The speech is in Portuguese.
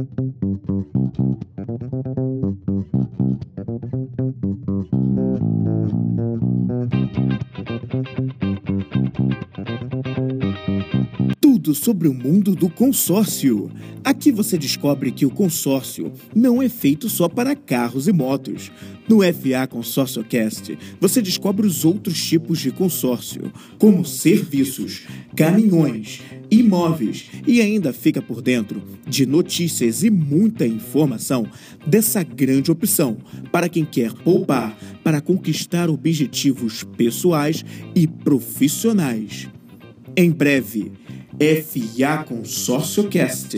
Thank you. Tudo sobre o mundo do consórcio. Aqui você descobre que o consórcio não é feito só para carros e motos. No FA Consórcio Cast, você descobre os outros tipos de consórcio, como serviços, caminhões, imóveis e ainda fica por dentro de notícias e muita informação dessa grande opção para quem quer poupar para conquistar objetivos pessoais e profissionais. Em breve, FA Consórcio Cast.